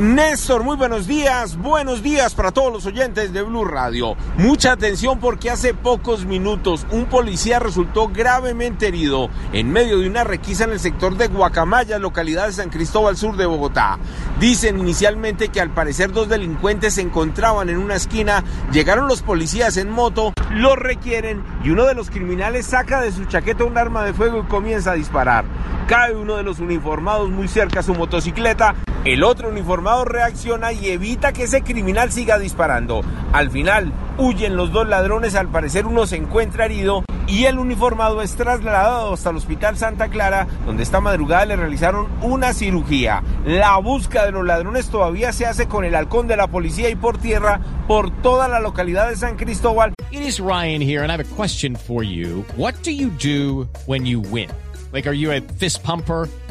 Néstor, muy buenos días, buenos días para todos los oyentes de Blue Radio. Mucha atención porque hace pocos minutos un policía resultó gravemente herido en medio de una requisa en el sector de Guacamaya, localidad de San Cristóbal Sur de Bogotá. Dicen inicialmente que al parecer dos delincuentes se encontraban en una esquina, llegaron los policías en moto, los requieren y uno de los criminales saca de su chaqueta un arma de fuego y comienza a disparar. Cae uno de los uniformados muy cerca a su motocicleta, el otro uniformado reacciona y evita que ese criminal siga disparando. Al final, huyen los dos ladrones, al parecer uno se encuentra herido y el uniformado es trasladado hasta el Hospital Santa Clara, donde esta madrugada le realizaron una cirugía. La búsqueda de los ladrones todavía se hace con el halcón de la policía y por tierra por toda la localidad de San Cristóbal. It is Ryan here, and I have a question for you. What do you do when you win? Like, are you a fist pumper?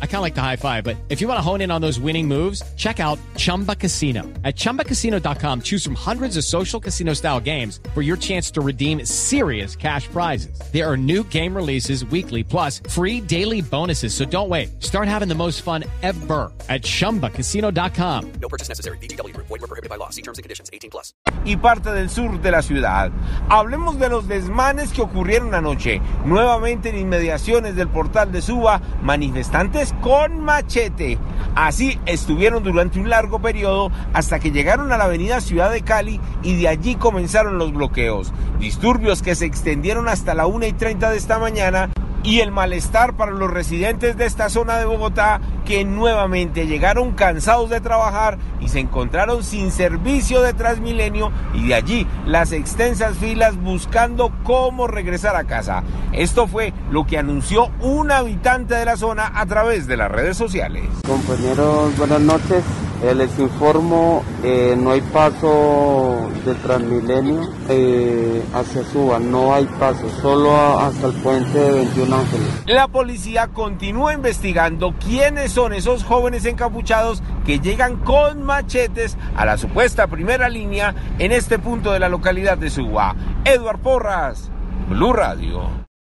I kind of like the high five, but if you want to hone in on those winning moves, check out Chumba Casino. At ChumbaCasino.com, choose from hundreds of social casino style games for your chance to redeem serious cash prizes. There are new game releases weekly, plus free daily bonuses. So don't wait. Start having the most fun ever at ChumbaCasino.com. No purchase necessary. BGW. Void were prohibited by law. See terms and conditions. 18 plus. y parte del sur de la ciudad. Hablemos de los desmanes que ocurrieron anoche. Nuevamente en inmediaciones del portal de Suba, manifestantes con machete. Así estuvieron durante un largo periodo hasta que llegaron a la avenida Ciudad de Cali y de allí comenzaron los bloqueos. Disturbios que se extendieron hasta la 1 y 30 de esta mañana y el malestar para los residentes de esta zona de Bogotá que nuevamente llegaron cansados de trabajar y se encontraron sin servicio de Transmilenio y de allí las extensas filas buscando cómo regresar a casa. Esto fue lo que anunció un habitante de la zona a través de las redes sociales. Compañeros, buenas noches. Eh, les informo, eh, no hay paso de Transmilenio eh, hacia Suba, no hay paso, solo hasta el puente de 21 Ángeles. La policía continúa investigando quiénes son esos jóvenes encapuchados que llegan con machetes a la supuesta primera línea en este punto de la localidad de Suba. Edward Porras, Blue Radio.